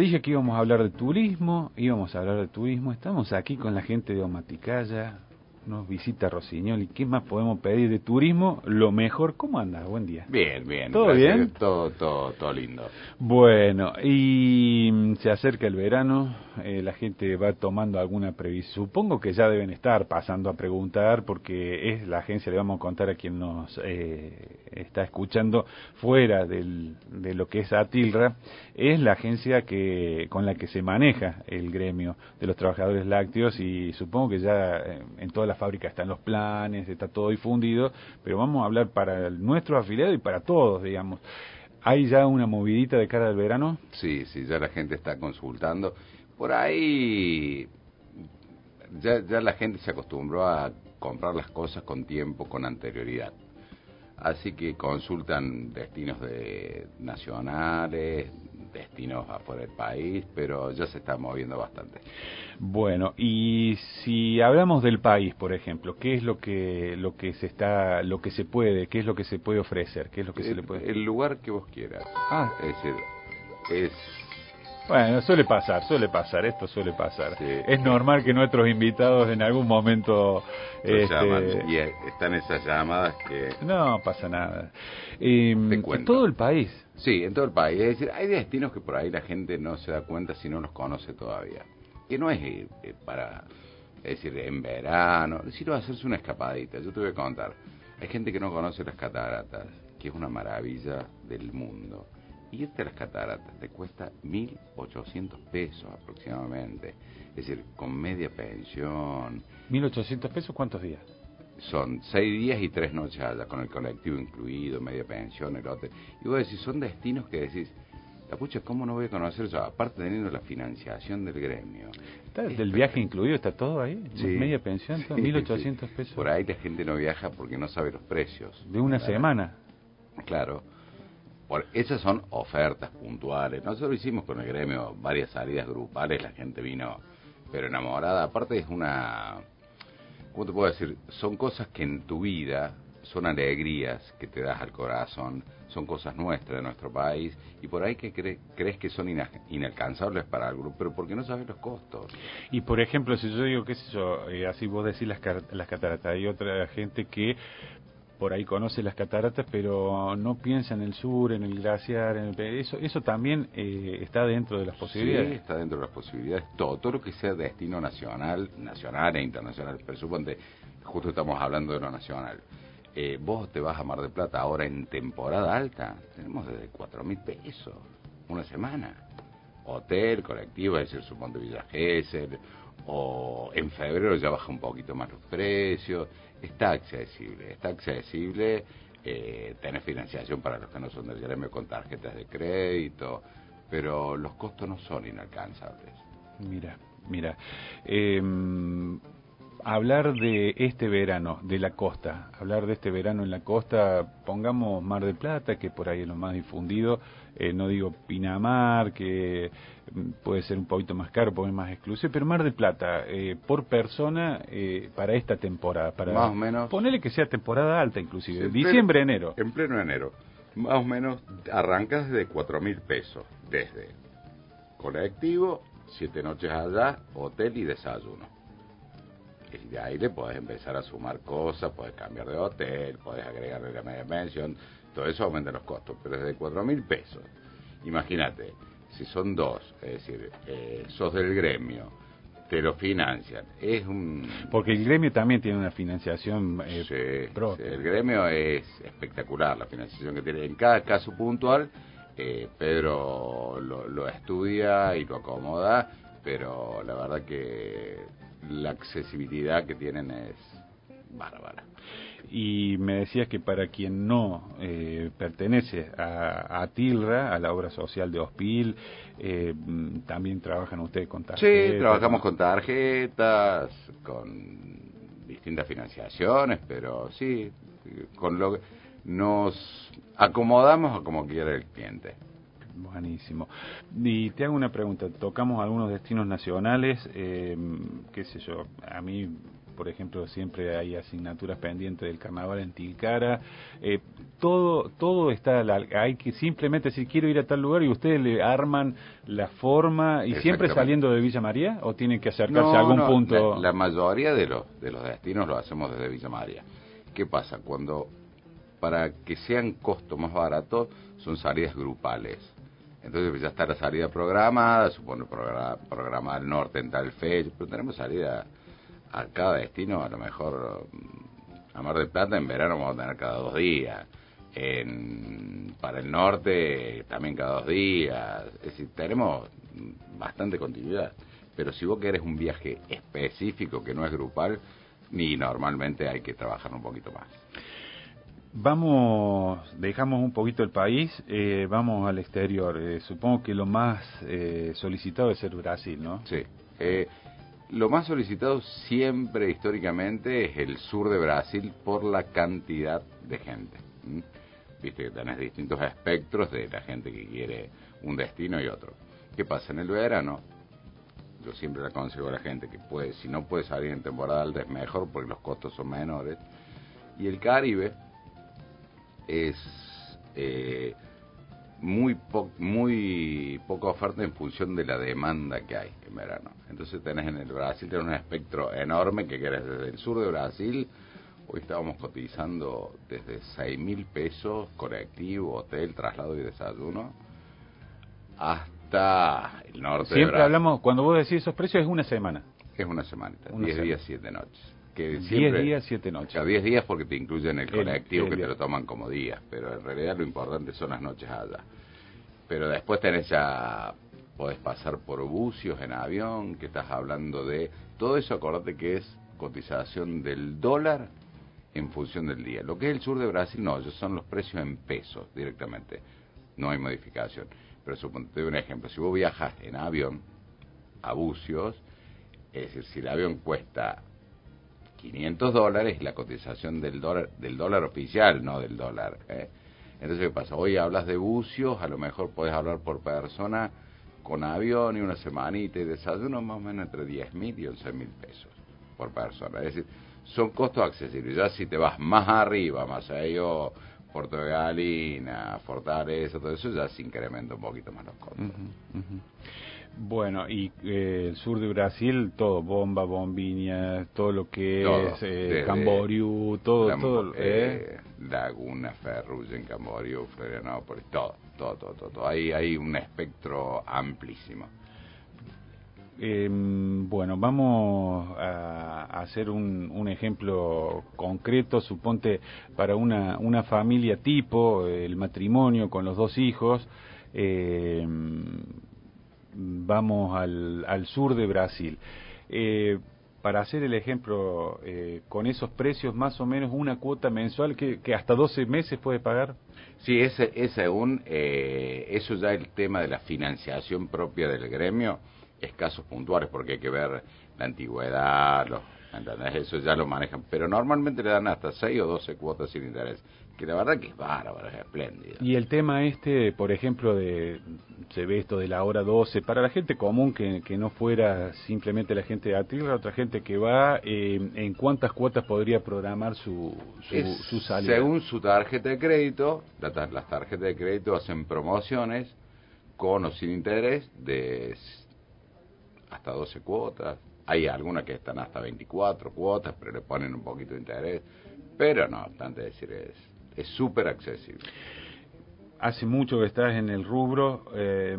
Dije que íbamos a hablar de turismo, íbamos a hablar de turismo. Estamos aquí con la gente de Omaticaya, nos visita Rossignol. qué más podemos pedir de turismo? Lo mejor, ¿cómo anda? Buen día. Bien, bien. ¿Todo bien? Todo, todo, todo lindo. Bueno, y mm, se acerca el verano, eh, la gente va tomando alguna previsión. Supongo que ya deben estar pasando a preguntar, porque es la agencia, le vamos a contar a quien nos eh, está escuchando fuera del, de lo que es Atilra, es la agencia que con la que se maneja el gremio de los trabajadores lácteos y supongo que ya eh, en todas las fábrica están los planes, está todo difundido, pero vamos a hablar para nuestros afiliados y para todos, digamos. ¿Hay ya una movidita de cara al verano? Sí, sí, ya la gente está consultando. Por ahí ya, ya la gente se acostumbró a comprar las cosas con tiempo, con anterioridad. Así que consultan destinos de nacionales, destinos afuera del país, pero ya se está moviendo bastante. Bueno, y si hablamos del país, por ejemplo, ¿qué es lo que lo que se está lo que se puede, qué es lo que se puede ofrecer, qué es lo que el, se le puede El lugar que vos quieras. Ah, es decir, es bueno, suele pasar, suele pasar, esto suele pasar. es normal que nuestros invitados en algún momento... Este... Y están esas llamadas que... No, pasa nada. en todo el país. Sí, en todo el país. Es decir, hay destinos que por ahí la gente no se da cuenta si no los conoce todavía. Que no es eh, para, es decir, en verano, sino hacerse una escapadita. Yo te voy a contar. Hay gente que no conoce las cataratas, que es una maravilla del mundo irte a las cataratas te cuesta 1.800 pesos aproximadamente. Es decir, con media pensión. ¿1.800 pesos cuántos días? Son seis días y tres noches allá, con el colectivo incluido, media pensión, el hotel. Y vos decís, son destinos que decís, la pucha, ¿cómo no voy a conocer eso? Aparte teniendo la financiación del gremio. ¿Está del viaje incluido? ¿Está todo ahí? ¿Media pensión? 1.800 pesos. Por ahí la gente no viaja porque no sabe los precios. ¿De una semana? Claro. Por, esas son ofertas puntuales. Nosotros hicimos con el gremio varias salidas grupales, la gente vino pero enamorada. Aparte es una, ¿cómo te puedo decir? Son cosas que en tu vida son alegrías que te das al corazón, son cosas nuestras de nuestro país y por ahí que crees que son inalcanzables para el grupo, pero porque no sabes los costos. Y por ejemplo, si yo digo, qué sé yo, eh, así vos decís las, las cataratas, hay otra gente que por ahí conoce las cataratas, pero no piensa en el sur, en el glaciar, en eso, eso también eh, está dentro de las posibilidades. Sí, está dentro de las posibilidades. Todo, todo lo que sea destino nacional, nacional e internacional. Pero suponte, justo estamos hablando de lo nacional. Eh, vos te vas a Mar de Plata ahora en temporada alta, tenemos desde cuatro mil pesos, una semana. Hotel, colectivo, es decir, suponte Villa Gesell, o en febrero ya baja un poquito más los precios está accesible, está accesible, eh, tener financiación para los que no son del gremio con tarjetas de crédito, pero los costos no son inalcanzables. Mira, mira, em, hablar de este verano, de la costa, hablar de este verano en la costa, pongamos Mar del Plata, que por ahí es lo más difundido, eh, no digo Pinamar, que mm, puede ser un poquito más caro, puede ser más exclusivo, pero Mar del Plata, eh, por persona, eh, para esta temporada, para más o menos. Ponerle que sea temporada alta, inclusive, diciembre, enero. En pleno enero, más o menos arrancas de cuatro mil pesos, desde colectivo, siete noches allá, hotel y desayuno y de ahí le puedes empezar a sumar cosas, puedes cambiar de hotel, puedes agregarle la media pensión, eso aumenta los costos, pero desde cuatro mil pesos. Imagínate, si son dos, es decir, eh, sos del gremio, te lo financian. Es un... Porque el gremio también tiene una financiación eh, el gremio es espectacular, la financiación que tiene. En cada caso puntual, eh, Pedro lo, lo estudia y lo acomoda, pero la verdad que la accesibilidad que tienen es bárbara. Y me decías que para quien no eh, pertenece a, a, TILRA, a la obra social de Hospil, eh, también trabajan ustedes con tarjetas. Sí, trabajamos con tarjetas, con distintas financiaciones, pero sí, con lo nos acomodamos a como quiere el cliente. Buenísimo. Y te hago una pregunta. Tocamos algunos destinos nacionales, eh, qué sé yo, a mí por ejemplo, siempre hay asignaturas pendientes del carnaval en Tilcara. Eh, todo todo está, hay que simplemente decir quiero ir a tal lugar y ustedes le arman la forma y siempre saliendo de Villa María o tienen que acercarse a algún punto. La, la, mayoría de los de los destinos lo hacemos desde Villa María. ¿Qué pasa cuando para que sean costos más baratos son salidas grupales? Entonces ya está la salida programada, supone programar el norte en tal fecha, pero tenemos salida a cada destino, a lo mejor a Mar del Plata en verano vamos a tener cada dos días, en, para el norte también cada dos días, es decir, tenemos bastante continuidad, pero si vos querés un viaje específico que no es grupal, ni normalmente hay que trabajar un poquito más. Vamos, dejamos un poquito el país, eh, vamos al exterior. Eh, supongo que lo más eh, solicitado es ser Brasil, ¿no? Sí. Lo más solicitado siempre históricamente es el sur de Brasil por la cantidad de gente. Viste que tenés distintos espectros de la gente que quiere un destino y otro. ¿Qué pasa? En el verano, yo siempre le aconsejo a la gente que puede, si no puede salir en temporada alta es mejor porque los costos son menores. Y el Caribe es eh, muy, muy poca oferta en función de la demanda que hay en verano. Entonces tenés en el Brasil tenés un espectro enorme que querés desde el sur de Brasil. Hoy estábamos cotizando desde 6 mil pesos, colectivo, hotel, traslado y desayuno, hasta el norte Siempre hablamos, cuando vos decís esos precios, es una semana. Es una semana, 10 días, 7 noches que 10 días, 7 noches. 10 días porque te incluyen el colectivo que te lo toman como días, pero en realidad lo importante son las noches allá. Pero después tenés ya, podés pasar por bucios en avión, que estás hablando de... Todo eso acordate que es cotización del dólar en función del día. Lo que es el sur de Brasil, no, esos son los precios en pesos directamente. No hay modificación. Pero suponte, te doy un ejemplo. Si vos viajas en avión a Bucios, es decir, si el avión cuesta 500 dólares la cotización del dólar, del dólar oficial, no del dólar. ¿eh? Entonces, ¿qué pasa? Hoy hablas de bucios, a lo mejor puedes hablar por persona con avión y una semanita y desayuno más o menos entre 10 mil y 11 mil pesos por persona. Es decir, son costos accesibles. Ya si te vas más arriba, más allá, Puerto de Galina, Fortaleza, todo eso, ya se incrementa un poquito más los costos. Bueno, y eh, el sur de Brasil, todo, Bomba, Bombiña, todo lo que es eh, Camboriú, todo, todo. ¿eh? Laguna, Ferrugem, Camboriú, Florianópolis, todo, todo, todo, todo. Hay, hay un espectro amplísimo. Em, bueno, vamos a, hacer un, un, ejemplo concreto, suponte para una, una familia tipo, el matrimonio con los dos hijos, eh, vamos al, al sur de Brasil. Eh, para hacer el ejemplo, eh, con esos precios, más o menos una cuota mensual que, que hasta 12 meses puede pagar. Sí, ese es según eh, eso ya el tema de la financiación propia del gremio, es casos puntuales, porque hay que ver la antigüedad, los, Eso ya lo manejan, pero normalmente le dan hasta 6 o 12 cuotas sin interés que la verdad que es bárbaro, es espléndido. Y el tema este, por ejemplo, de se ve esto de la hora 12, para la gente común que, que no fuera simplemente la gente de Atilra, otra gente que va, eh, ¿en cuántas cuotas podría programar su, su, salida? Según su tarjeta de crédito, las tarjetas de crédito hacen promociones con o sin interés de hasta 12 cuotas. Hay algunas que están hasta 24 cuotas, pero le ponen un poquito de interés. Pero no, obstante decir, es es súper accesible. Hace mucho que estás en el rubro, eh,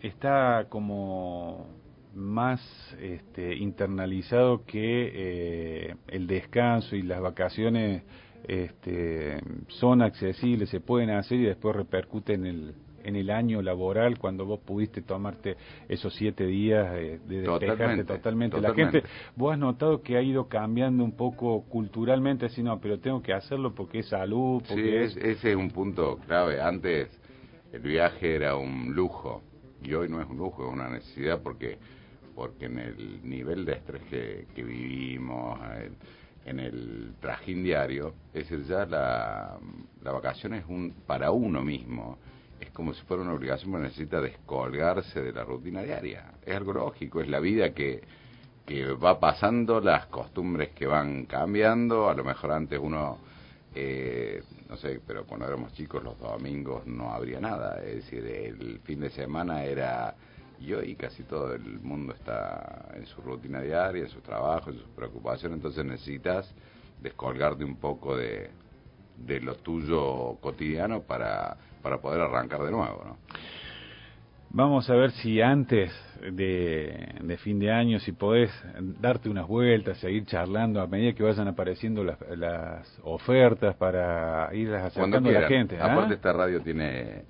está como más este, internalizado que eh, el descanso y las vacaciones este, son accesibles, se pueden hacer y después repercuten en el, en el año laboral cuando vos pudiste tomarte esos siete días de despejarte totalmente. La gente, vos has notado que ha ido cambiando un poco culturalmente, así no, pero tengo que hacerlo porque es salud, porque sí, ese es un punto clave. Antes el viaje era un lujo y hoy no es un lujo, es una necesidad porque porque en el nivel de estrés que, vivimos, en, el trajín diario, es decir, ya la, la vacación es un, para uno mismo es como si fuera una obligación, pero necesita descolgarse de la rutina diaria. Es algo lógico, es la vida que, que va pasando, las costumbres que van cambiando, a lo mejor antes uno, eh, no sé, pero cuando éramos chicos los domingos no habría nada, es decir, el fin de semana era y hoy casi todo el mundo está en su rutina diaria, en su trabajo, en sus preocupaciones, entonces necesitas descolgarte un poco de, de lo tuyo cotidiano para, para poder arrancar de nuevo, ¿no? Vamos a ver si antes de, de, fin de año, si podés darte unas vueltas, seguir charlando a medida que vayan apareciendo las, las ofertas para irlas acercando a la gente. ¿ah? Aparte esta radio tiene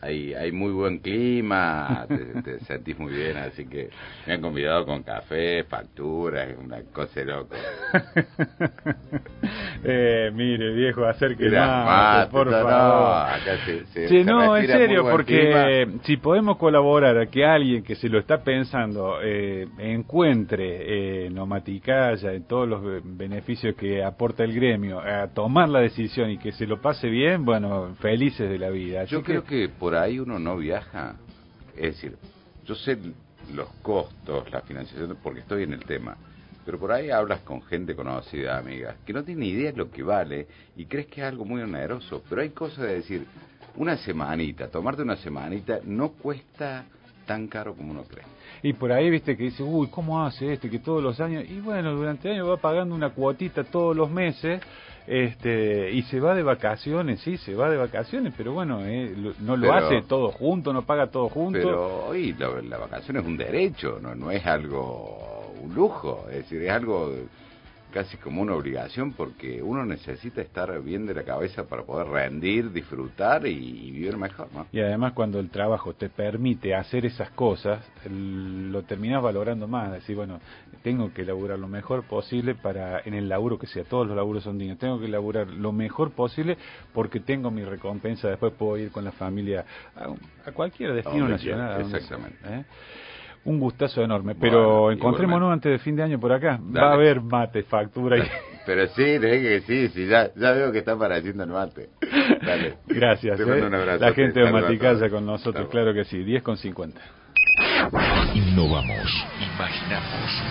hay, hay muy buen clima, te, sentís muy bien, así que me han convidado con café, facturas, una cosa loca. eh, mire, viejo, acérquese más, por favor. No, acá sí, no, en serio, porque si podemos colaborar a que alguien que se lo está pensando eh, encuentre eh, Nomaticaya en todos los beneficios que aporta el gremio, a tomar la decisión y que se lo pase bien, bueno, felices de la vida. Yo creo que por ahí uno no viaja. Es decir, yo sé los costos, la financiación, porque estoy en el tema. Pero por ahí hablas con gente conocida, amigas, que no tiene idea de lo que vale y crees que es algo muy oneroso. Pero hay cosas de decir, una semanita, tomarte una semanita no cuesta tan caro como uno cree. Y por ahí, viste, que dice, uy, ¿cómo hace este? Que todos los años, y bueno, durante el año va pagando una cuotita todos los meses este y se va de vacaciones, sí, se va de vacaciones, pero bueno, eh, no lo hace todo junto, no paga todo junto. Pero hoy la, la, vacación es un derecho, no, no es algo, un lujo, es decir, es algo casi como una obligación porque uno necesita estar bien de la cabeza para poder rendir, disfrutar y, vivir mejor, ¿no? Y además cuando el trabajo te permite hacer esas cosas, lo terminas valorando más, decir, bueno, tengo que laburar lo mejor posible para en el laburo que sea, todos los laburos son dignos, tengo que laburar lo mejor posible porque tengo mi recompensa, después puedo ir con la familia a, cualquier destino nacional. exactamente. ¿eh? Un gustazo enorme. Pero encontrémonos antes de fin de año por acá. Va a haber mate, factura. Y... Pero sí, que sí, sí, ya, ya veo que está apareciendo el mate. Dale. Gracias. Eh. La gente de Maticasa con nosotros, claro que sí. 10 con 50. Innovamos, imaginamos.